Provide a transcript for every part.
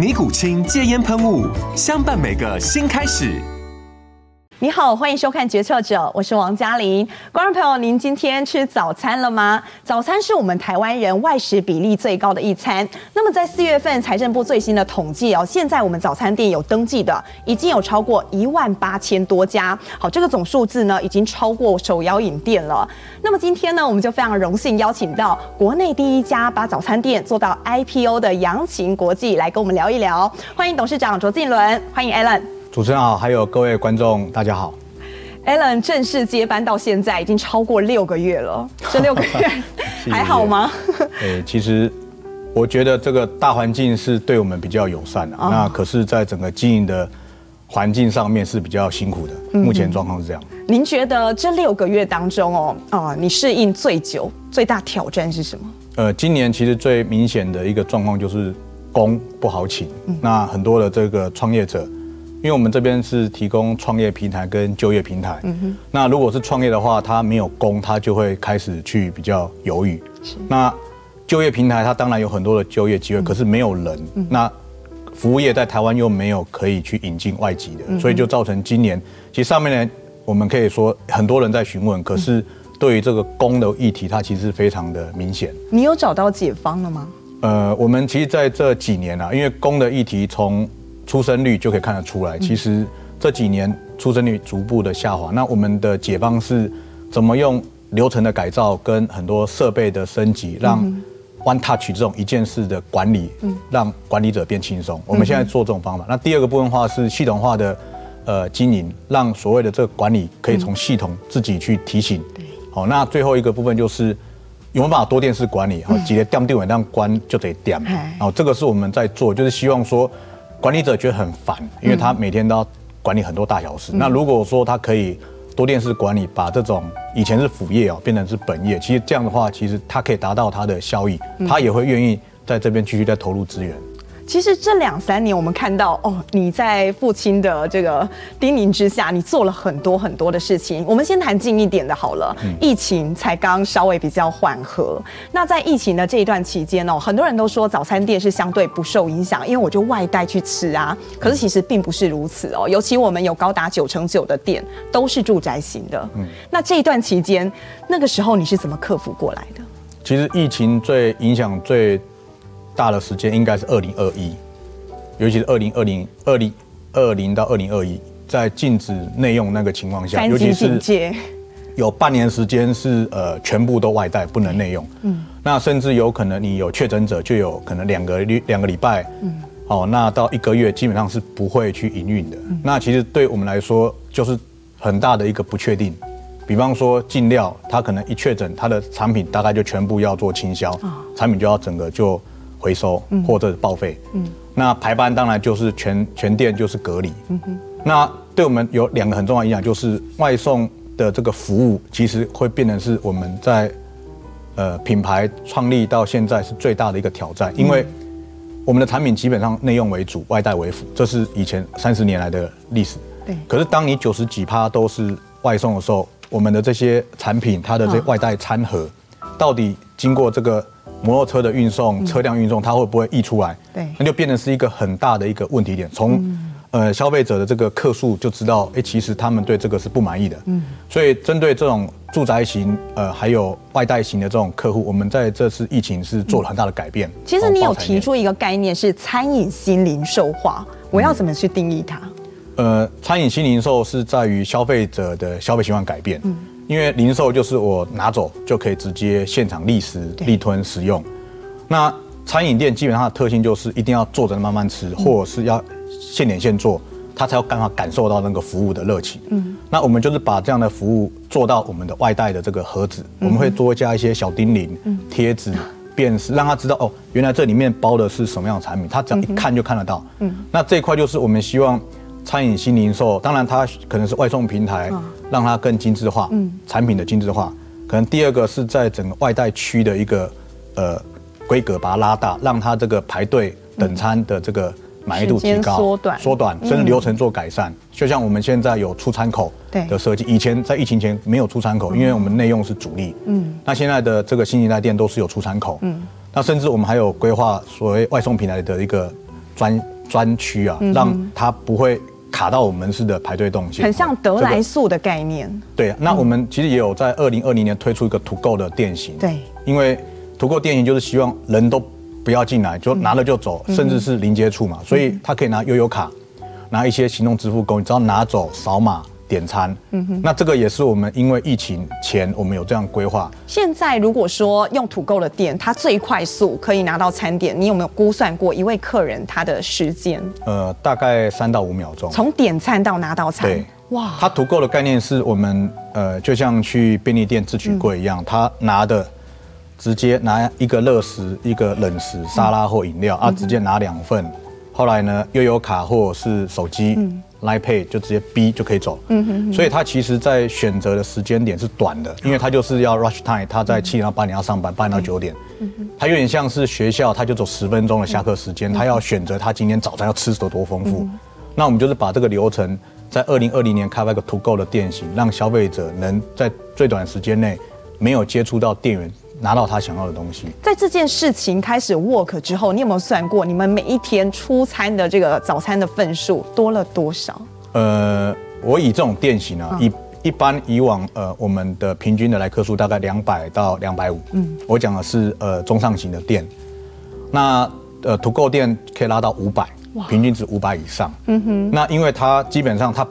尼古清戒烟喷雾，相伴每个新开始。你好，欢迎收看《决策者》，我是王嘉玲。观众朋友，您今天吃早餐了吗？早餐是我们台湾人外食比例最高的一餐。那么在四月份财政部最新的统计哦，现在我们早餐店有登记的已经有超过一万八千多家。好，这个总数字呢，已经超过手摇饮店了。那么今天呢，我们就非常荣幸邀请到国内第一家把早餐店做到 IPO 的扬秦国际来跟我们聊一聊。欢迎董事长卓进伦，欢迎 Alan。主持人好，还有各位观众，大家好。Alan 正式接班到现在已经超过六个月了，这六个 月还好吗？诶，其实我觉得这个大环境是对我们比较友善的，那可是，在整个经营的环境上面是比较辛苦的。目前状况是这样。您觉得这六个月当中哦，啊，你适应最久、最大挑战是什么？呃，今年其实最明显的一个状况就是工不好请，那很多的这个创业者。因为我们这边是提供创业平台跟就业平台，嗯哼，那如果是创业的话，他没有工，他就会开始去比较犹豫。是，那就业平台它当然有很多的就业机会，可是没有人。那服务业在台湾又没有可以去引进外籍的，所以就造成今年其实上面呢，我们可以说很多人在询问，可是对于这个工的议题，它其实非常的明显。你有找到解方了吗？呃，我们其实在这几年啊，因为工的议题从出生率就可以看得出来，其实这几年出生率逐步的下滑。那我们的解放是怎么用流程的改造跟很多设备的升级，让 One Touch 这种一件事的管理，让管理者变轻松。我们现在做这种方法。那第二个部分的话是系统化的呃经营，让所谓的这个管理可以从系统自己去提醒。好，那最后一个部分就是有没有办法多电视管理？好，几个电电尾让关就得点。好，这个是我们在做，就是希望说。管理者觉得很烦，因为他每天都要管理很多大小事。嗯、那如果说他可以多店式管理，把这种以前是副业哦变成是本业，其实这样的话，其实他可以达到他的效益，他也会愿意在这边继续再投入资源。其实这两三年，我们看到哦，你在父亲的这个叮咛之下，你做了很多很多的事情。我们先谈近一点的好了。嗯、疫情才刚稍微比较缓和，那在疫情的这一段期间哦，很多人都说早餐店是相对不受影响，因为我就外带去吃啊。可是其实并不是如此哦，尤其我们有高达九成九的店都是住宅型的。嗯，那这一段期间，那个时候你是怎么克服过来的？其实疫情最影响最。大的时间应该是二零二一，尤其是二零二零二零二零到二零二一，在禁止内用那个情况下，尤其是有半年时间是呃全部都外带，不能内用。嗯，那甚至有可能你有确诊者，就有可能两个两个礼拜，嗯，哦，那到一个月基本上是不会去营运的。那其实对我们来说，就是很大的一个不确定。比方说进料，它可能一确诊，它的产品大概就全部要做清销，产品就要整个就。回收或者报废，嗯，那排班当然就是全全店就是隔离，嗯哼，那对我们有两个很重要的影响，就是外送的这个服务其实会变成是我们在呃品牌创立到现在是最大的一个挑战，因为我们的产品基本上内用为主，外带为辅，这是以前三十年来的历史，对。可是当你九十几趴都是外送的时候，我们的这些产品它的这外带餐盒到底经过这个。摩托车的运送、车辆运送，它会不会溢出来？对，那就变成是一个很大的一个问题点。从呃消费者的这个客数就知道，哎，其实他们对这个是不满意的。嗯，所以针对这种住宅型呃还有外带型的这种客户，我们在这次疫情是做了很大的改变。其实你有提出一个概念是餐饮新零售化，我要怎么去定义它？呃，餐饮新零售是在于消费者的消费习惯改变。嗯，因为零售就是我拿走就可以直接现场立食、立吞食用。那餐饮店基本上的特性就是一定要坐着慢慢吃，或者是要现点现做，他才有办法感受到那个服务的热情。嗯，那我们就是把这样的服务做到我们的外带的这个盒子，我们会多加一些小叮咛、贴纸。辨识让他知道哦，原来这里面包的是什么样的产品，他只要一看就看得到。嗯，那这一块就是我们希望餐饮新零售，当然它可能是外送平台，让它更精致化，嗯，产品的精致化。可能第二个是在整个外带区的一个呃规格把它拉大，让它这个排队等餐的这个。满意度提高，缩短，缩短，甚至流程做改善。就像我们现在有出餐口的设计，以前在疫情前没有出餐口，因为我们内用是主力。嗯，那现在的这个新一代店都是有出餐口。嗯，那甚至我们还有规划所谓外送平台的一个专专区啊，让它不会卡到我们门市的排队动线。很像得来速的概念。对，那我们其实也有在二零二零年推出一个 To Go 的店型。对，因为 To Go 店型就是希望人都。不要进来，就拿了就走，嗯、甚至是零接触嘛，所以他可以拿悠游卡，拿一些行动支付工具，只要拿走扫码点餐。嗯哼，那这个也是我们因为疫情前我们有这样规划。现在如果说用土购的店，它最快速可以拿到餐点，你有没有估算过一位客人他的时间？呃，大概三到五秒钟，从点餐到拿到餐。对，哇，它土购的概念是我们呃，就像去便利店自取柜一样，他、嗯、拿的。直接拿一个热食、一个冷食、沙拉或饮料、嗯、啊，直接拿两份。后来呢，又有卡或者是手机、嗯、Line Pay 就直接 B 就可以走。嗯哼哼。所以他其实在选择的时间点是短的，因为他就是要 rush time，他在七点到八点要上班，八点到九点。嗯哼。他有点像是学校，他就走十分钟的下课时间，他要选择他今天早餐要吃的多丰富。那我们就是把这个流程在二零二零年开发一个 To Go 的店型，让消费者能在最短时间内没有接触到店员。拿到他想要的东西。在这件事情开始 work 之后，你有没有算过你们每一天出餐的这个早餐的份数多了多少？呃，我以这种店型啊，一一般以往呃，我们的平均的来客数大概两百到两百五。嗯，我讲的是呃中上型的店，那呃图购店可以拉到五百，平均值五百以上。嗯哼，那因为它基本上它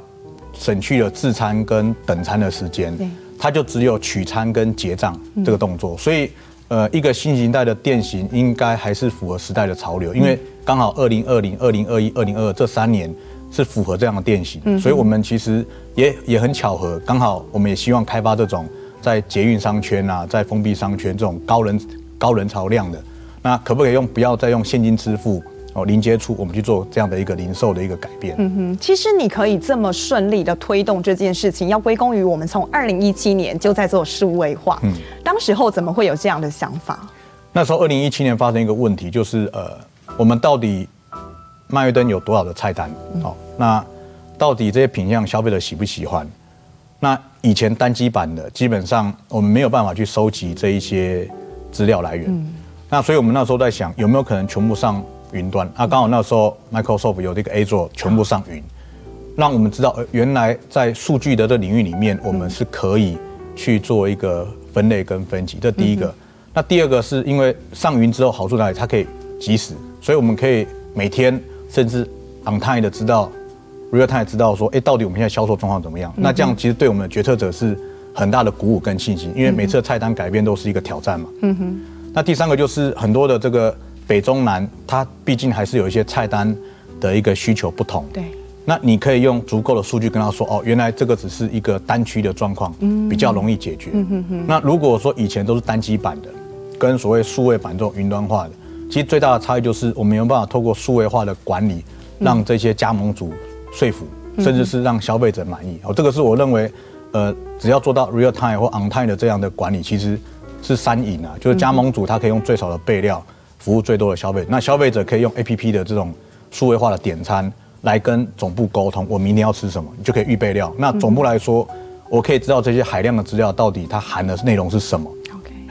省去了自餐跟等餐的时间。它就只有取餐跟结账这个动作，所以，呃，一个新型态的店型应该还是符合时代的潮流，因为刚好二零二零、二零二一、二零二二这三年是符合这样的店型，所以我们其实也也很巧合，刚好我们也希望开发这种在捷运商圈啊，在封闭商圈这种高人高人潮量的，那可不可以用不要再用现金支付？哦，零接触，我们去做这样的一个零售的一个改变。嗯哼，其实你可以这么顺利的推动这件事情，要归功于我们从二零一七年就在做数位化。嗯，当时候怎么会有这样的想法？那时候二零一七年发生一个问题，就是呃，我们到底麦味登有多少的菜单？哦，那到底这些品相消费者喜不喜欢？那以前单机版的，基本上我们没有办法去收集这一些资料来源。嗯，那所以我们那时候在想，有没有可能全部上？云端啊，刚好那时候 Microsoft 有这个 Azure 全部上云，让我们知道，原来在数据的这领域里面，我们是可以去做一个分类跟分级。这第一个。那第二个是因为上云之后好处在哪里它可以及时，所以我们可以每天甚至 on time 的知道，real time 知道说，哎，到底我们现在销售状况怎么样？那这样其实对我们的决策者是很大的鼓舞跟信心，因为每次的菜单改变都是一个挑战嘛。嗯哼。那第三个就是很多的这个。北中南，它毕竟还是有一些菜单的一个需求不同。对，那你可以用足够的数据跟他说，哦，原来这个只是一个单区的状况，比较容易解决。那如果说以前都是单机版的，跟所谓数位版这种云端化的，其实最大的差异就是我们没有办法透过数位化的管理，让这些加盟主说服，甚至是让消费者满意。哦，这个是我认为，呃，只要做到 real time 或 on time 的这样的管理，其实是三赢啊，就是加盟主他可以用最少的备料。服务最多的消费，那消费者可以用 APP 的这种数位化的点餐来跟总部沟通，我明天要吃什么，你就可以预备料。那总部来说，我可以知道这些海量的资料到底它含的内容是什么。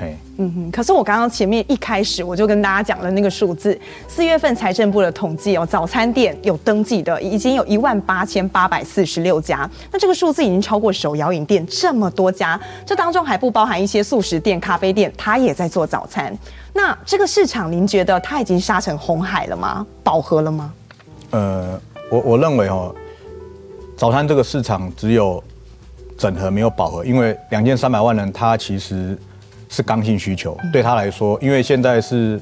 嘿，嗯哼，可是我刚刚前面一开始我就跟大家讲了那个数字，四月份财政部的统计哦，早餐店有登记的已经有一万八千八百四十六家，那这个数字已经超过手摇饮店这么多家，这当中还不包含一些素食店、咖啡店，它也在做早餐。那这个市场您觉得它已经杀成红海了吗？饱和了吗？呃，我我认为哦，早餐这个市场只有整合没有饱和，因为两千三百万人他其实是刚性需求，对他来说，因为现在是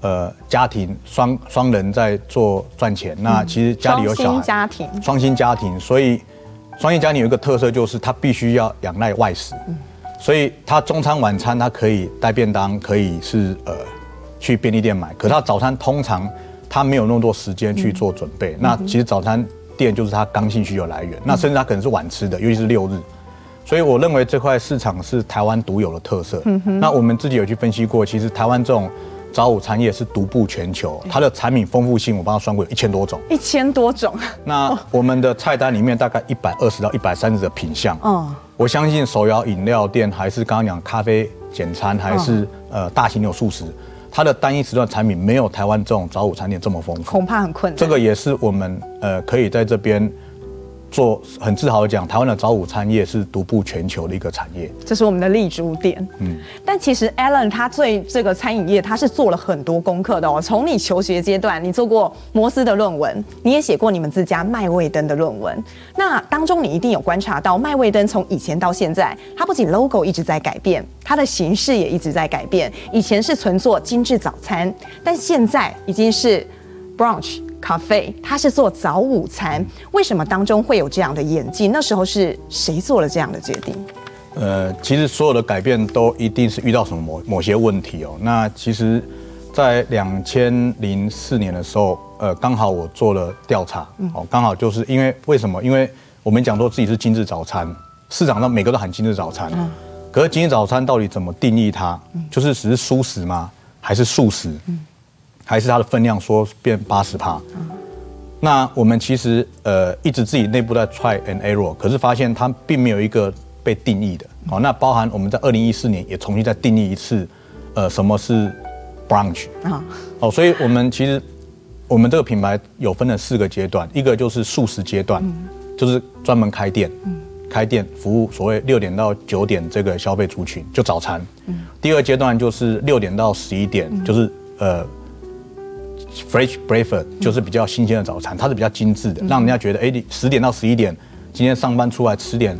呃家庭双双人在做赚钱，那其实家里有小孩，家庭。双薪家庭，所以双薪家庭有一个特色就是他必须要仰赖外食，所以他中餐晚餐他可以带便当，可以是呃去便利店买，可是他早餐通常他没有那么多时间去做准备，那其实早餐。店就是他刚性需求来源，那甚至他可能是晚吃的，尤其是六日，所以我认为这块市场是台湾独有的特色。那我们自己有去分析过，其实台湾这种早午餐业是独步全球，它的产品丰富性我帮它算过有一千多种，一千多种。那我们的菜单里面大概一百二十到一百三十的品项。嗯，我相信手摇饮料店还是刚刚讲咖啡简餐，还是呃大型有素食。它的单一时段产品没有台湾这种早午餐店这么丰富，恐怕很困难。这个也是我们呃可以在这边。做很自豪的讲，台湾的早午餐业是独步全球的一个产业，这是我们的立足点。嗯，但其实 Alan 他对这个餐饮业他是做了很多功课的哦。从你求学阶段，你做过摩斯的论文，你也写过你们自家麦味登的论文。那当中你一定有观察到，麦味登从以前到现在，它不仅 logo 一直在改变，它的形式也一直在改变。以前是纯做精致早餐，但现在已经是 brunch。咖啡，它是做早午餐，为什么当中会有这样的演进？那时候是谁做了这样的决定？呃，其实所有的改变都一定是遇到什么某某些问题哦。那其实，在两千零四年的时候，呃，刚好我做了调查，哦，刚好就是因为为什么？因为我们讲说自己是精致早餐，市场上每个都喊精致早餐，可是精致早餐到底怎么定义它？就是只是蔬食吗？还是素食？还是它的分量说变八十趴，那我们其实呃一直自己内部在 try and error，可是发现它并没有一个被定义的。好，那包含我们在二零一四年也重新再定义一次，呃，什么是 brunch 啊？哦，所以我们其实我们这个品牌有分了四个阶段，一个就是素食阶段，就是专门开店，开店服务所谓六点到九点这个消费族群，就早餐。第二阶段就是六点到十一点，就是呃。Fresh breakfast 就是比较新鲜的早餐，它是比较精致的，让人家觉得哎，你十点到十一点，今天上班出来吃点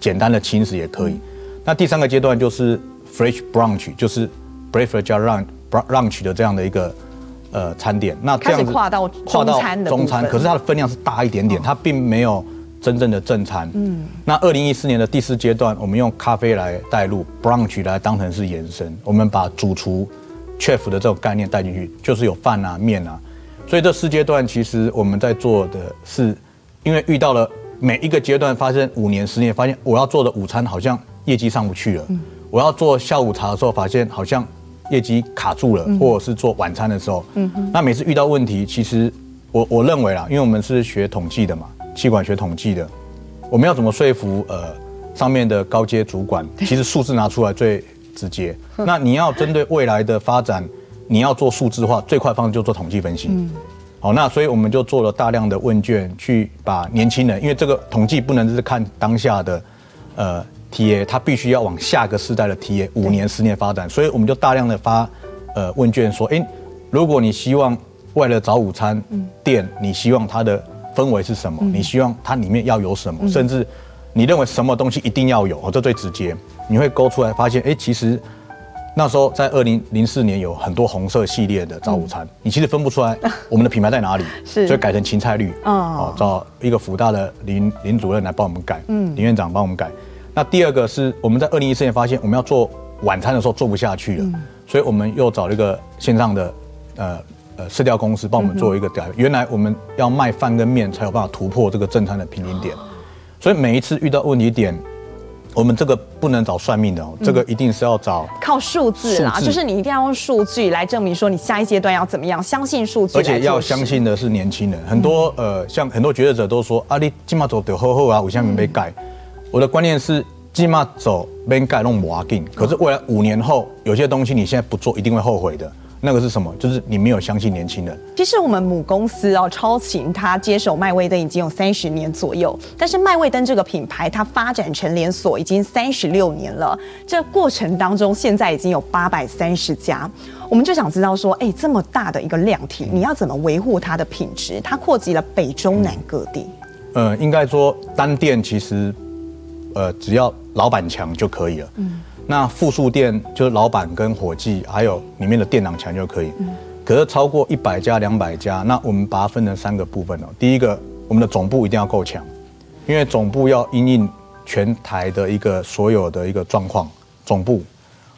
简单的轻食也可以。那第三个阶段就是 Fresh brunch，就是 breakfast 加 lunch lunch 的这样的一个呃餐点。那这样子跨到中餐的中餐，可是它的分量是大一点点，它并没有真正的正餐。嗯。那二零一四年的第四阶段，我们用咖啡来带入 brunch 来当成是延伸，我们把主厨。Chef 的这种概念带进去，就是有饭啊、面啊，所以这四阶段其实我们在做的是，因为遇到了每一个阶段，发生五年、十年，发现我要做的午餐好像业绩上不去了，我要做下午茶的时候，发现好像业绩卡住了，或者是做晚餐的时候，那每次遇到问题，其实我我认为啦，因为我们是学统计的嘛，气管学统计的，我们要怎么说服呃上面的高阶主管，其实数字拿出来最。直接，那你要针对未来的发展，你要做数字化，最快方式就做统计分析。嗯，好，那所以我们就做了大量的问卷，去把年轻人，因为这个统计不能只是看当下的，呃，TA，他必须要往下个世代的 TA，五年、十年发展，所以我们就大量的发，呃，问卷说，哎，如果你希望未来的早午餐店，你希望它的氛围是什么？你希望它里面要有什么？甚至你认为什么东西一定要有？哦，这最直接。你会勾出来发现，哎，其实那时候在二零零四年有很多红色系列的早午餐，你其实分不出来我们的品牌在哪里，是，所以改成芹菜绿，哦，找一个辅大的林林主任来帮我们改，嗯，林院长帮我们改。那第二个是我们在二零一四年发现我们要做晚餐的时候做不下去了，所以我们又找了一个线上的呃呃市调公司帮我们做一个改。原来我们要卖饭跟面才有办法突破这个正餐的平均点，所以每一次遇到问题点。我们这个不能找算命的哦，这个一定是要找靠数字啦，就是你一定要用数据来证明说你下一阶段要怎么样，相信数据，而且要相信的是年轻人。很多呃，像很多决策者都说啊，你今嘛走得厚厚啊，我下面没盖。我的观念是，今嘛走没盖弄磨紧，可是未来五年后，有些东西你现在不做，一定会后悔的。那个是什么？就是你没有相信年轻人。其实我们母公司哦，超勤，它接手麦威登已经有三十年左右。但是麦威登这个品牌，它发展成连锁已经三十六年了。这过程当中，现在已经有八百三十家。我们就想知道说，哎，这么大的一个量体，你要怎么维护它的品质？它扩及了北中南各地。呃，应该说单店其实，呃，只要老板强就可以了。嗯。那复数店就是老板跟伙计还有里面的店长强就可以。嗯。可是超过一百家、两百家，那我们把它分成三个部分哦。第一个，我们的总部一定要够强，因为总部要因应全台的一个所有的一个状况。总部。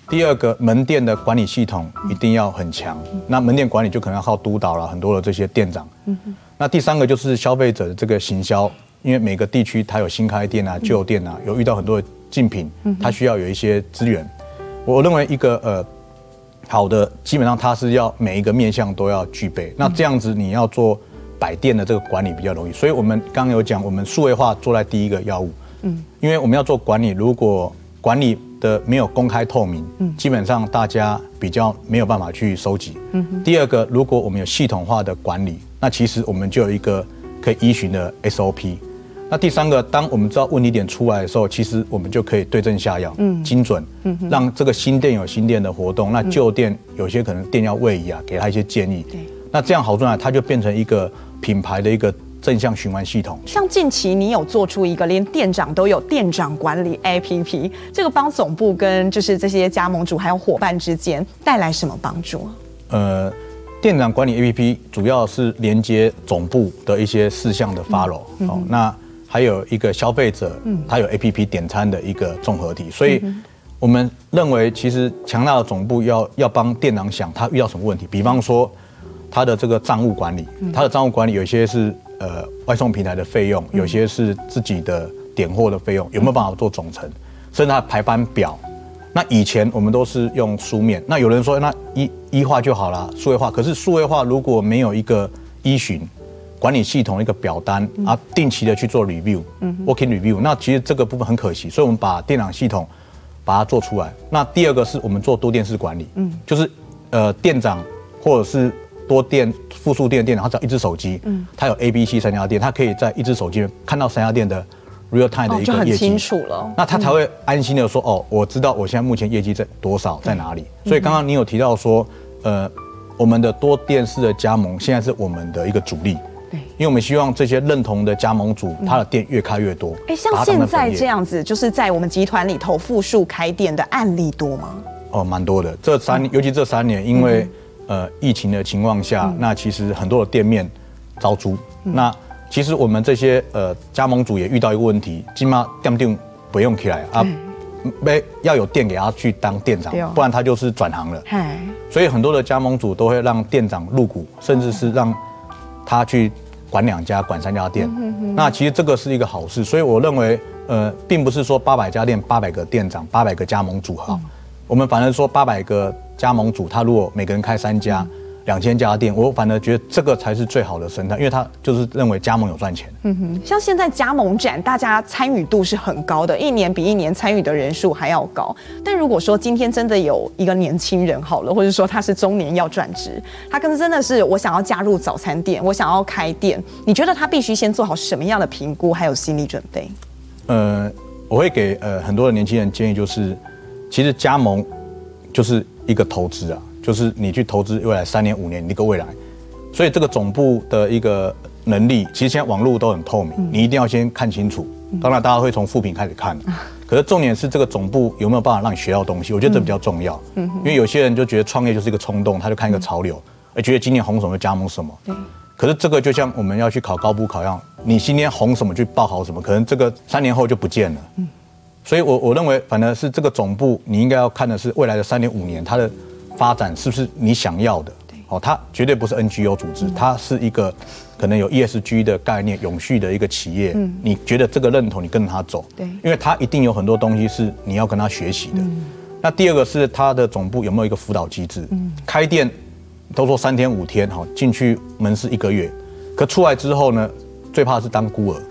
第二个，门店的管理系统一定要很强。那门店管理就可能要靠督导了，很多的这些店长。嗯。那第三个就是消费者的这个行销，因为每个地区它有新开店啊、旧店啊，有遇到很多的竞品，它需要有一些资源。我认为一个呃好的，基本上它是要每一个面向都要具备。那这样子你要做百店的这个管理比较容易。所以我们刚刚有讲，我们数位化做在第一个要务。嗯。因为我们要做管理，如果管理的没有公开透明，基本上大家比较没有办法去收集。嗯。第二个，如果我们有系统化的管理。那其实我们就有一个可以依循的 SOP。那第三个，当我们知道问题点出来的时候，其实我们就可以对症下药，嗯，精准，嗯，让这个新店有新店的活动，那旧店有些可能店要位移啊，给他一些建议。对，那这样好处呢，它就变成一个品牌的一个正向循环系统。像近期你有做出一个连店长都有店长管理 APP，这个帮总部跟就是这些加盟主还有伙伴之间带来什么帮助？呃。店长管理 APP 主要是连接总部的一些事项的 follow，哦，那还有一个消费者，他有 APP 点餐的一个综合体，所以我们认为其实强大的总部要要帮店长想他遇到什么问题，比方说他的这个账务管理，他的账务管理有些是呃外送平台的费用，有些是自己的点货的费用，有没有办法做总成，甚至他的排班表。那以前我们都是用书面，那有人说那一一化就好了，数位化。可是数位化如果没有一个依循管理系统一个表单啊，定期的去做 review，working review，那其实这个部分很可惜。所以我们把电脑系统把它做出来。那第二个是我们做多店式管理，嗯，就是呃店长或者是多店复数店的店长，他只要一只手机，嗯，他有 A、B、C 三家店，他可以在一只手机看到三家店的。real time 的一个业绩，哦、就很清楚了，那他才会安心的说：“哦，我知道我现在目前业绩在多少，在哪里。”所以刚刚你有提到说，呃，我们的多店式的加盟现在是我们的一个主力，对，因为我们希望这些认同的加盟主，他的店越开越多。哎，像现在这样子，就是在我们集团里头复数开店的案例多吗？哦，蛮多的。这三年，尤其这三年，因为呃疫情的情况下，那其实很多的店面招租，那。其实我们这些呃加盟主也遇到一个问题，起码店店不用起来啊，没要有店给他去当店长，不然他就是转行了。所以很多的加盟主都会让店长入股，甚至是让他去管两家、管三家店。那其实这个是一个好事，所以我认为呃，并不是说八百家店、八百个店长、八百个加盟组合，我们反而说八百个加盟组，他如果每个人开三家。两千家店，我反而觉得这个才是最好的生态，因为他就是认为加盟有赚钱。嗯哼，像现在加盟展，大家参与度是很高的，一年比一年参与的人数还要高。但如果说今天真的有一个年轻人好了，或者说他是中年要转职，他可能真的是我想要加入早餐店，我想要开店，你觉得他必须先做好什么样的评估，还有心理准备？呃，我会给呃很多的年轻人建议，就是其实加盟就是一个投资啊。就是你去投资未来三年五年一个未来，所以这个总部的一个能力，其实现在网络都很透明，你一定要先看清楚。当然大家会从副品开始看，可是重点是这个总部有没有办法让你学到东西，我觉得这比较重要。因为有些人就觉得创业就是一个冲动，他就看一个潮流，而觉得今年红什么就加盟什么。可是这个就像我们要去考高补考一样，你今天红什么就报考什么，可能这个三年后就不见了。所以我我认为反而是这个总部，你应该要看的是未来的三年五年它的。发展是不是你想要的？哦，它绝对不是 NGO 组织，它是一个可能有 ESG 的概念、永续的一个企业。嗯，你觉得这个认同，你跟着他走。对，因为他一定有很多东西是你要跟他学习的。那第二个是他的总部有没有一个辅导机制？嗯，开店都说三天五天，哈，进去门市一个月，可出来之后呢，最怕是当孤儿。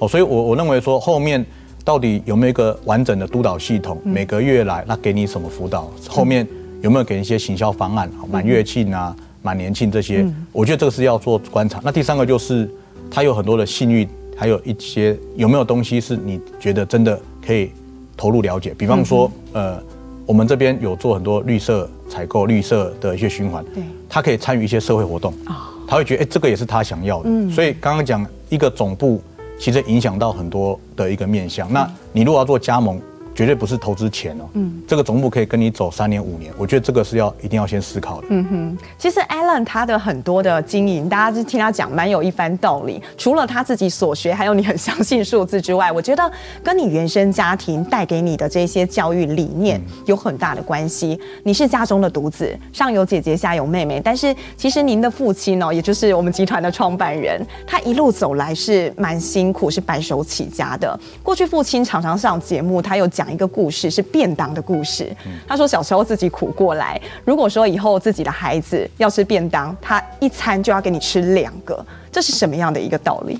哦，所以我我认为说后面到底有没有一个完整的督导系统？每个月来，那给你什么辅导？后面。有没有给一些行销方案？满月庆啊，满年庆这些，我觉得这个是要做观察。那第三个就是，他有很多的信誉，还有一些有没有东西是你觉得真的可以投入了解？比方说，呃，我们这边有做很多绿色采购、绿色的一些循环，对，他可以参与一些社会活动啊，他会觉得哎，这个也是他想要的。所以刚刚讲一个总部其实影响到很多的一个面向。那你如果要做加盟，绝对不是投资钱哦，嗯，这个总部可以跟你走三年五年，我觉得这个是要一定要先思考的。嗯哼，其实 Alan 他的很多的经营，大家就听他讲蛮有一番道理。除了他自己所学，还有你很相信数字之外，我觉得跟你原生家庭带给你的这些教育理念有很大的关系。你是家中的独子，上有姐姐，下有妹妹，但是其实您的父亲哦，也就是我们集团的创办人，他一路走来是蛮辛苦，是白手起家的。过去父亲常常上节目，他有讲。讲一个故事是便当的故事。他说小时候自己苦过来，如果说以后自己的孩子要吃便当，他一餐就要给你吃两个，这是什么样的一个道理？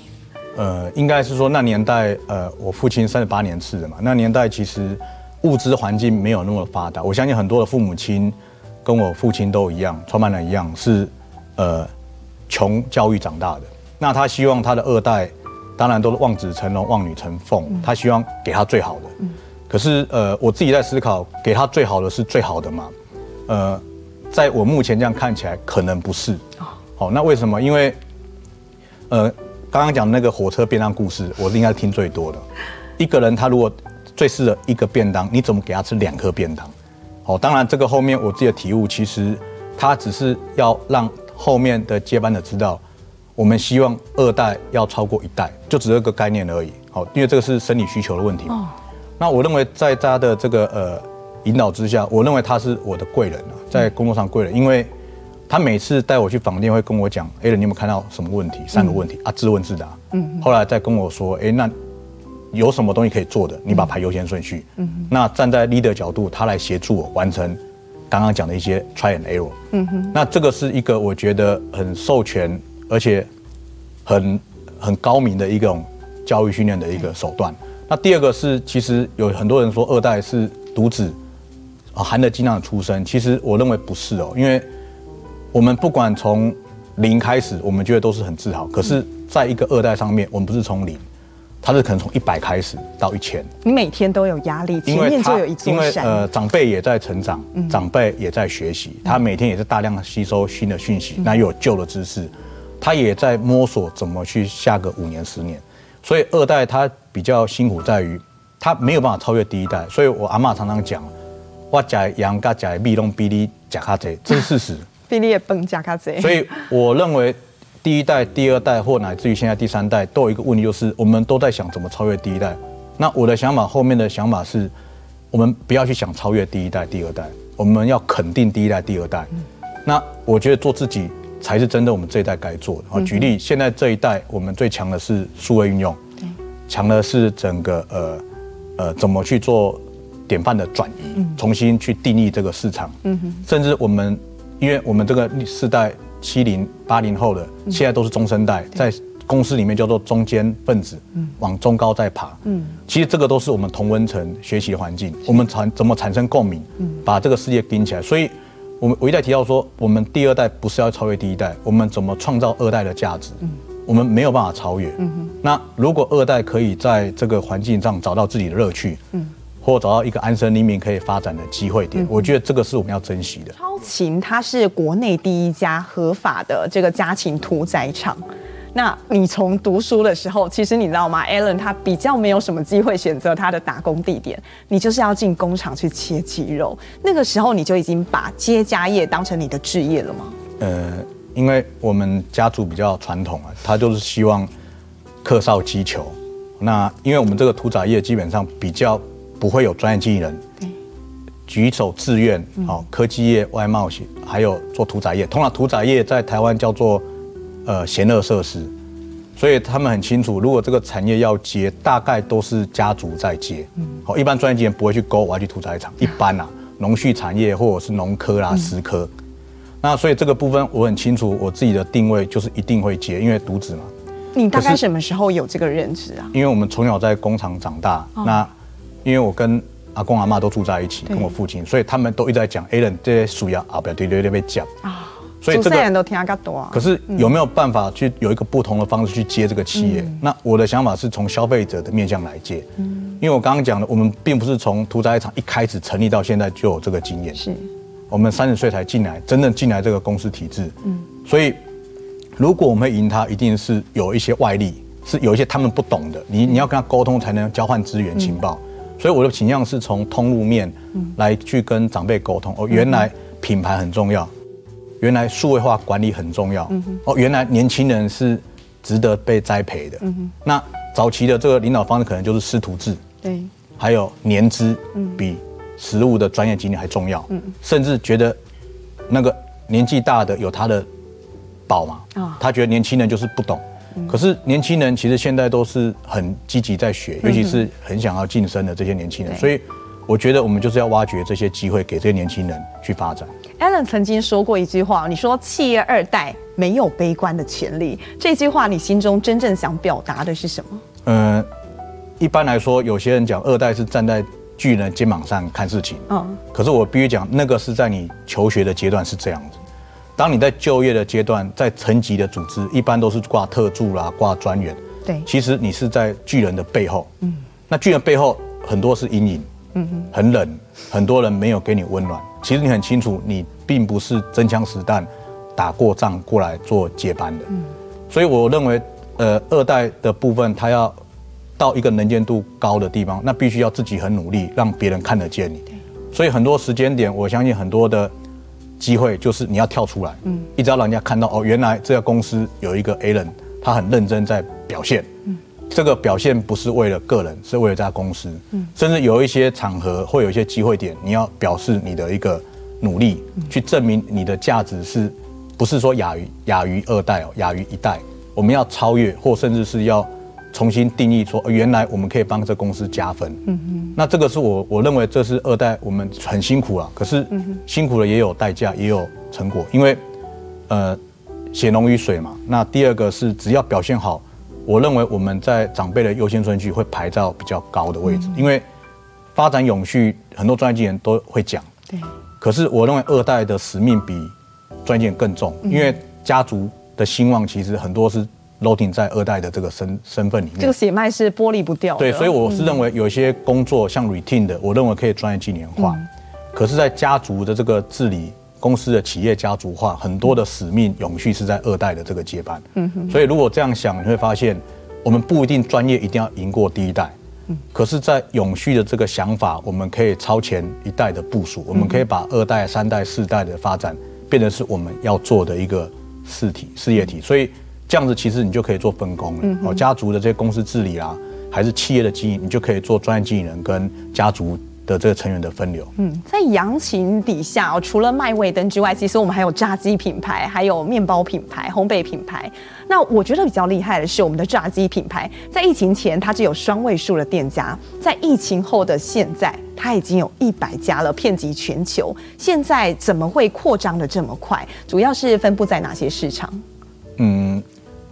呃，应该是说那年代，呃，我父亲三十八年次的嘛，那年代其实物资环境没有那么发达。我相信很多的父母亲跟我父亲都一样，创办人一样是呃穷教育长大的。那他希望他的二代，当然都是望子成龙、望女成凤，他希望给他最好的。嗯可是，呃，我自己在思考，给他最好的是最好的吗？呃，在我目前这样看起来，可能不是。好，那为什么？因为，呃，刚刚讲那个火车便当故事，我是应该听最多的。一个人他如果最适合一个便当，你怎么给他吃两颗便当？好，当然这个后面我自己的体悟，其实他只是要让后面的接班的知道，我们希望二代要超过一代，就只是个概念而已。好，因为这个是生理需求的问题。那我认为，在他的这个呃引导之下，我认为他是我的贵人啊，在工作上贵人，因为他每次带我去访店会跟我讲，哎，你有没有看到什么问题？三个问题啊，自问自答。嗯。后来再跟我说，哎，那有什么东西可以做的？你把排优先顺序。嗯。那站在 leader 角度，他来协助我完成刚刚讲的一些 try and error。嗯哼。那这个是一个我觉得很授权，而且很很高明的一种教育训练的一个手段。那第二个是，其实有很多人说二代是独子，啊，含着金量的出生。其实我认为不是哦，因为我们不管从零开始，我们觉得都是很自豪。可是，在一个二代上面，我们不是从零，他是可能从一百开始到一千。你每天都有压力，前面就有一座山。因为呃，长辈也在成长，长辈也在学习，他每天也是大量的吸收新的讯息，那又有旧的知识，他也在摸索怎么去下个五年、十年。所以二代他比较辛苦在于，他没有办法超越第一代。所以我阿妈常常讲，我假羊嘎假蜜龙比你假卡贼，这是 事实。比你也笨假卡贼。所以我认为第一代、第二代或乃至于现在第三代，都有一个问题，就是我们都在想怎么超越第一代。那我的想法后面的想法是，我们不要去想超越第一代、第二代，我们要肯定第一代、第二代。那我觉得做自己。才是真的我们这一代该做的。举例，现在这一代我们最强的是数位运用，强的是整个呃呃怎么去做典范的转移，重新去定义这个市场。甚至我们，因为我们这个世代七零八零后的，现在都是中生代，在公司里面叫做中间分子，往中高再爬。其实这个都是我们同温层学习环境，我们产怎么产生共鸣，把这个世界顶起来。所以。我们我一再提到说，我们第二代不是要超越第一代，我们怎么创造二代的价值？嗯，我们没有办法超越。嗯哼。那如果二代可以在这个环境上找到自己的乐趣，嗯，或找到一个安身立命可以发展的机会点，我觉得这个是我们要珍惜的。超勤它是国内第一家合法的这个家禽屠宰场。那你从读书的时候，其实你知道吗？Alan 他比较没有什么机会选择他的打工地点，你就是要进工厂去切鸡肉。那个时候你就已经把接家业当成你的职业了吗？呃，因为我们家族比较传统啊，他就是希望客少击球。那因为我们这个屠宰业基本上比较不会有专业经理人，对，举手自愿，好，科技业、外贸型，还有做屠宰业。通常屠宰业在台湾叫做。呃，闲乐设施，所以他们很清楚，如果这个产业要接，大概都是家族在接。嗯，好，一般专业人不会去勾，我要去屠宰场。一般啊，农畜产业或者是农科啦、食科，那所以这个部分我很清楚，我自己的定位就是一定会接，因为独子嘛。你大概什么时候有这个认知啊？因为我们从小在工厂长大，那因为我跟阿公阿妈都住在一起，跟我父亲，所以他们都一直在讲，Alan 这些鼠药啊，不要对对对被讲啊。所以这个，都听多。可是有没有办法去有一个不同的方式去接这个企业？那我的想法是从消费者的面向来接。嗯，因为我刚刚讲的，我们并不是从屠宰场一开始成立到现在就有这个经验。是，我们三十岁才进来，真正进来这个公司体制。嗯，所以如果我们会赢他，一定是有一些外力是有一些他们不懂的，你你要跟他沟通才能交换资源情报。所以我的倾向是从通路面来去跟长辈沟通。哦，原来品牌很重要，原来数位化管理很重要。哦，原来年轻人是值得被栽培的。那早期的这个领导方式可能就是师徒制，对，还有年资比实务的专业经验还重要。甚至觉得那个年纪大的有他的宝嘛，他觉得年轻人就是不懂。可是年轻人其实现在都是很积极在学，尤其是很想要晋升的这些年轻人，所以我觉得我们就是要挖掘这些机会，给这些年轻人去发展。Alan 曾经说过一句话，你说企业二代没有悲观的权利，这句话你心中真正想表达的是什么？嗯，一般来说，有些人讲二代是站在巨人肩膀上看事情，嗯，可是我必须讲，那个是在你求学的阶段是这样子。当你在就业的阶段，在层级的组织，一般都是挂特助啦，挂专员。对，其实你是在巨人的背后。嗯，那巨人背后很多是阴影。嗯哼，很冷，很多人没有给你温暖。其实你很清楚，你并不是真枪实弹打过仗过来做接班的。嗯，所以我认为，呃，二代的部分，他要到一个能见度高的地方，那必须要自己很努力，让别人看得见你。对，所以很多时间点，我相信很多的。机会就是你要跳出来，嗯，一直要让人家看到哦，原来这个公司有一个 A 人，他很认真在表现，嗯，这个表现不是为了个人，是为了这家公司，嗯，甚至有一些场合会有一些机会点，你要表示你的一个努力，去证明你的价值是，不是说亚于亚于二代哦，亚于一代，我们要超越或甚至是要。重新定义说，原来我们可以帮这公司加分。嗯嗯，那这个是我我认为这是二代，我们很辛苦了。可是辛苦了也有代价，也有成果。因为呃，血浓于水嘛。那第二个是只要表现好，我认为我们在长辈的优先顺序会排到比较高的位置。因为发展永续，很多专业经理人都会讲。对。可是我认为二代的使命比专业更重，因为家族的兴旺其实很多是。loading 在二代的这个身身份里面，这个血脉是剥离不掉的。对，所以我是认为有一些工作像 routine 的，我认为可以专业经理人化。嗯、可是，在家族的这个治理公司的企业家族化，很多的使命永续是在二代的这个接班。嗯哼。所以如果这样想，你会发现，我们不一定专业一定要赢过第一代。嗯。可是，在永续的这个想法，我们可以超前一代的部署，我们可以把二代、三代、四代的发展变成是我们要做的一个事体、事业体。所以。这样子其实你就可以做分工了哦，家族的这些公司治理啊，还是企业的经营，你就可以做专业经理人跟家族的这个成员的分流。嗯，在阳晴底下哦，除了麦味登之外，其实我们还有炸鸡品牌，还有面包品牌、烘焙品牌。那我觉得比较厉害的是我们的炸鸡品牌，在疫情前它只有双位数的店家，在疫情后的现在，它已经有一百家了，遍及全球。现在怎么会扩张的这么快？主要是分布在哪些市场？嗯。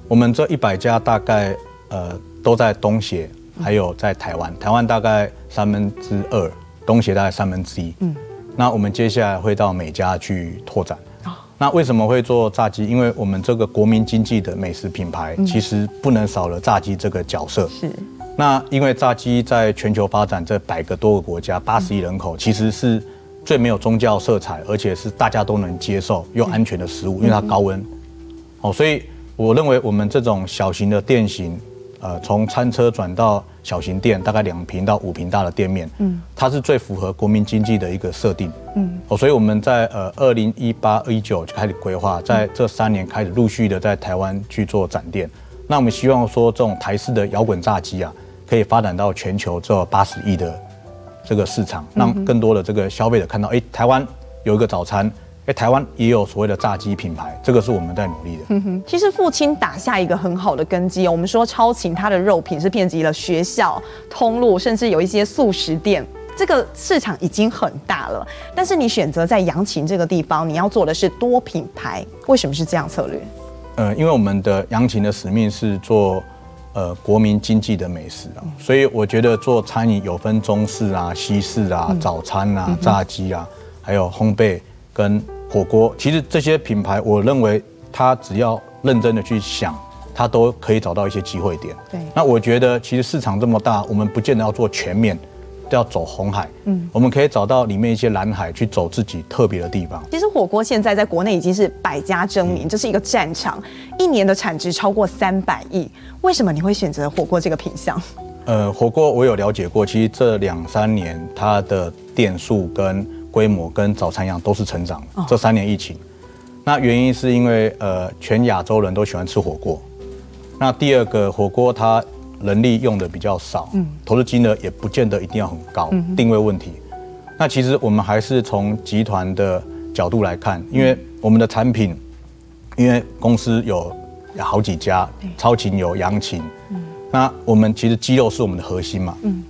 我们这一百家大概呃都在东协，还有在台湾，台湾大概三分之二，东协大概三分之一。嗯，那我们接下来会到美加去拓展。那为什么会做炸鸡？因为我们这个国民经济的美食品牌，其实不能少了炸鸡这个角色。是。那因为炸鸡在全球发展这百个多个国家，八十亿人口，其实是最没有宗教色彩，而且是大家都能接受又安全的食物，因为它高温。哦，所以。我认为我们这种小型的店型，呃，从餐车转到小型店，大概两平到五平大的店面，嗯，它是最符合国民经济的一个设定，嗯，哦，所以我们在呃二零一八、一九就开始规划，在这三年开始陆续的在台湾去做展店。那我们希望说，这种台式的摇滚炸鸡啊，可以发展到全球这八十亿的这个市场，让更多的这个消费者看到，哎，台湾有一个早餐。哎，台湾也有所谓的炸鸡品牌，这个是我们在努力的。嗯哼，其实父亲打下一个很好的根基哦。我们说超勤，它的肉品是遍及了学校、通路，甚至有一些素食店，这个市场已经很大了。但是你选择在阳琴这个地方，你要做的是多品牌，为什么是这样策略？呃，因为我们的阳琴的使命是做呃国民经济的美食啊，所以我觉得做餐饮有分中式啊、西式啊、早餐啊、炸鸡啊，还有烘焙。跟火锅，其实这些品牌，我认为他只要认真的去想，他都可以找到一些机会点。对，那我觉得其实市场这么大，我们不见得要做全面，都要走红海，嗯，我们可以找到里面一些蓝海去走自己特别的地方。其实火锅现在在国内已经是百家争鸣，这是一个战场，一年的产值超过三百亿。为什么你会选择火锅这个品项？呃，火锅我有了解过，其实这两三年它的店数跟规模跟早餐一样都是成长。这三年疫情，那原因是因为呃全亚洲人都喜欢吃火锅。那第二个火锅它人力用的比较少，嗯，投资金额也不见得一定要很高，定位问题。那其实我们还是从集团的角度来看，因为我们的产品，因为公司有好几家，超勤有扬勤，那我们其实鸡肉是我们的核心嘛，嗯，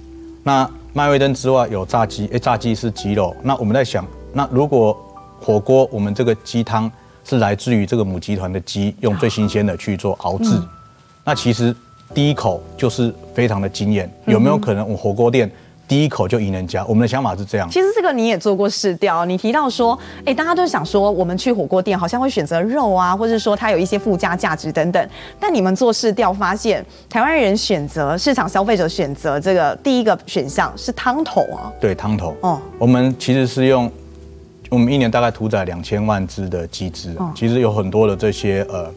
那麦味登之外有炸鸡，哎，炸鸡是鸡肉，那我们在想，那如果火锅我们这个鸡汤是来自于这个母集团的鸡，用最新鲜的去做熬制，那其实。第一口就是非常的惊艳，有没有可能我火锅店第一口就赢人家？我们的想法是这样。其实这个你也做过试调，你提到说，哎，大家都想说我们去火锅店好像会选择肉啊，或者说它有一些附加价值等等。但你们做试调发现，台湾人选择市场消费者选择这个第一个选项是汤头啊。对，汤头。哦，我们其实是用我们一年大概屠宰两千万只的鸡只，其实有很多的这些呃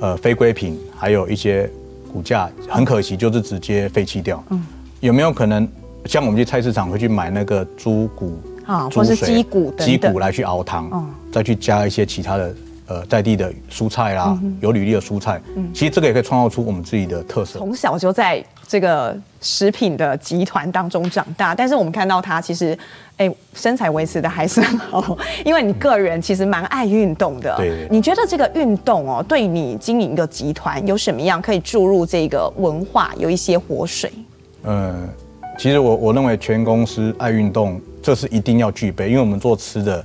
呃非规品，还有一些。骨架很可惜，就是直接废弃掉。嗯，有没有可能像我们去菜市场会去买那个猪骨啊，或是鸡骨鸡骨来去熬汤，嗯，再去加一些其他的呃在地的蔬菜啦，有履历的蔬菜。嗯，其实这个也可以创造出我们自己的特色。从小就在这个食品的集团当中长大，但是我们看到他其实。哎，身材维持的还是很好，因为你个人其实蛮爱运动的。对，对，你觉得这个运动哦，对你经营一个集团有什么样可以注入这个文化，有一些活水？嗯，其实我我认为全公司爱运动，这是一定要具备，因为我们做吃的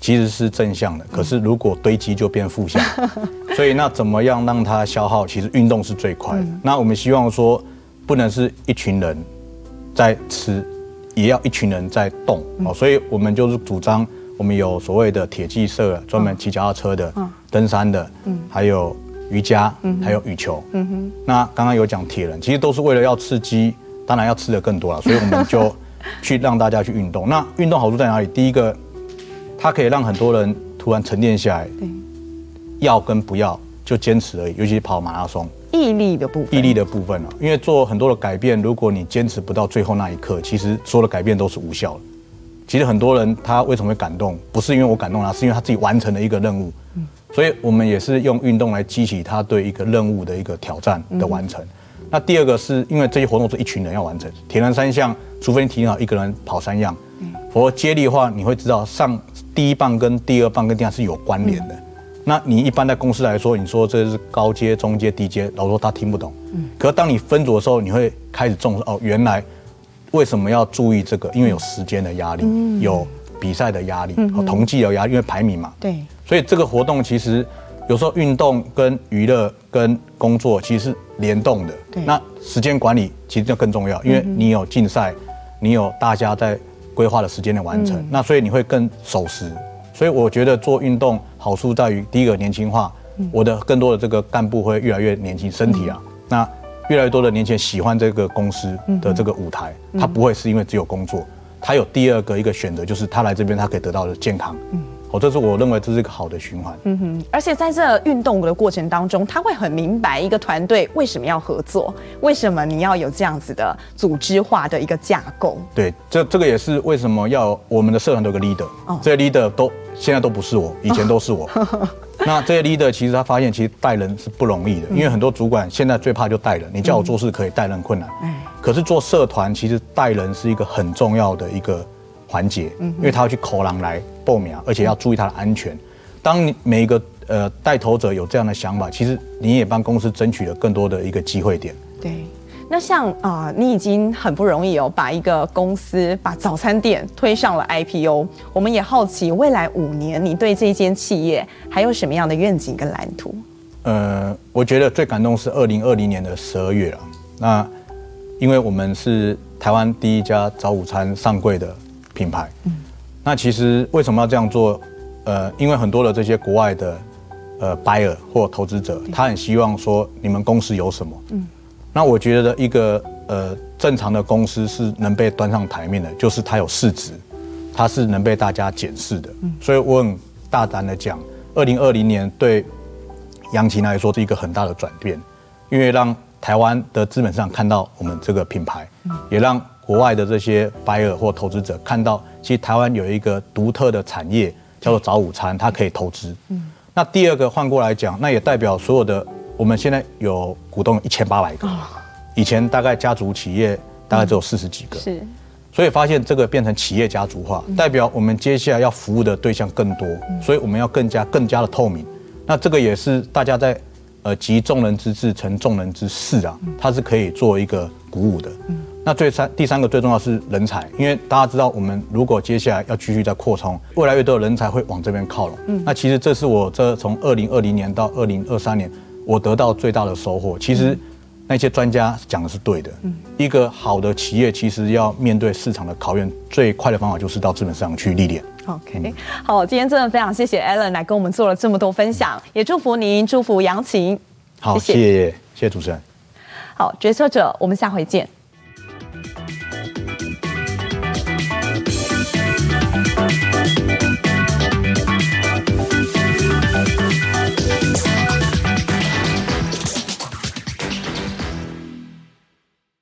其实是正向的，可是如果堆积就变负向，所以那怎么样让它消耗？其实运动是最快的。那我们希望说，不能是一群人在吃。也要一群人在动哦，所以我们就是主张，我们有所谓的铁骑社，专门骑脚踏车的、登山的，还有瑜伽，还有羽球。那刚刚有讲铁人，其实都是为了要刺激，当然要吃的更多了，所以我们就 去让大家去运动。那运动好处在哪里？第一个，它可以让很多人突然沉淀下来，要跟不要就坚持而已，尤其是跑马拉松。毅力的部分，毅力的部分啊，因为做很多的改变，如果你坚持不到最后那一刻，其实所有的改变都是无效的。其实很多人他为什么会感动，不是因为我感动他，是因为他自己完成了一个任务。嗯，所以我们也是用运动来激起他对一个任务的一个挑战的完成。那第二个是因为这些活动是一群人要完成，铁人三项，除非你体好一个人跑三样，否则接力的话，你会知道上第一棒跟第二棒跟第二是有关联的。那你一般在公司来说，你说这是高阶、中阶、低阶，老实说他听不懂。嗯。可是当你分组的时候，你会开始重视哦，原来为什么要注意这个？因为有时间的压力，嗯、有比赛的压力，嗯、哼统计的压力，因为排名嘛。对。所以这个活动其实有时候运动跟娱乐跟工作其实是联动的。那时间管理其实就更重要，因为你有竞赛，你有大家在规划的时间的完成，嗯、那所以你会更守时。所以我觉得做运动好处在于，第一个年轻化，我的更多的这个干部会越来越年轻，身体啊，那越来越多的年轻人喜欢这个公司的这个舞台，他不会是因为只有工作，他有第二个一个选择，就是他来这边他可以得到的健康。哦，这是我认为这是一个好的循环。嗯哼，而且在这运动的过程当中，他会很明白一个团队为什么要合作，为什么你要有这样子的组织化的一个架构。对，这这个也是为什么要我们的社团都有个 leader，哦，这些 leader 都现在都不是我，以前都是我。哦、那这些 leader 其实他发现，其实带人是不容易的，因为很多主管现在最怕就带人，你叫我做事可以，带人困难。嗯，可是做社团其实带人是一个很重要的一个环节，因为他要去口狼来报名，而且要注意他的安全。当你每一个呃带头者有这样的想法，其实你也帮公司争取了更多的一个机会点。对，那像啊、呃，你已经很不容易哦，把一个公司把早餐店推上了 IPO。我们也好奇，未来五年你对这间企业还有什么样的愿景跟蓝图？呃，我觉得最感动是二零二零年的十二月了。那因为我们是台湾第一家早午餐上柜的。品牌，嗯，那其实为什么要这样做？呃，因为很多的这些国外的呃 buyer 或投资者，他很希望说你们公司有什么，嗯，那我觉得一个呃正常的公司是能被端上台面的，就是它有市值，它是能被大家检视的。嗯。所以我很大胆的讲，二零二零年对杨琴来说是一个很大的转变，因为让台湾的资本市场看到我们这个品牌，也让国外的这些 buyer 或投资者看到，其实台湾有一个独特的产业叫做早午餐，它可以投资。嗯那第二个换过来讲，那也代表所有的我们现在有股东一千八百个，以前大概家族企业大概只有四十几个，是，所以发现这个变成企业家族化，代表我们接下来要服务的对象更多，所以我们要更加更加的透明。那这个也是大家在呃集众人之智成众人之事啊，它是可以做一个鼓舞的。那最三第三个最重要是人才，因为大家知道，我们如果接下来要继续在扩充，越来越多的人才会往这边靠拢。嗯，那其实这是我这从二零二零年到二零二三年，我得到最大的收获。其实那些专家讲的是对的。嗯，一个好的企业其实要面对市场的考验，最快的方法就是到资本市场去历练。OK，好，今天真的非常谢谢 Alan 来跟我们做了这么多分享，也祝福您，祝福杨晴。好，谢谢，谢谢主持人。好，决策者，我们下回见。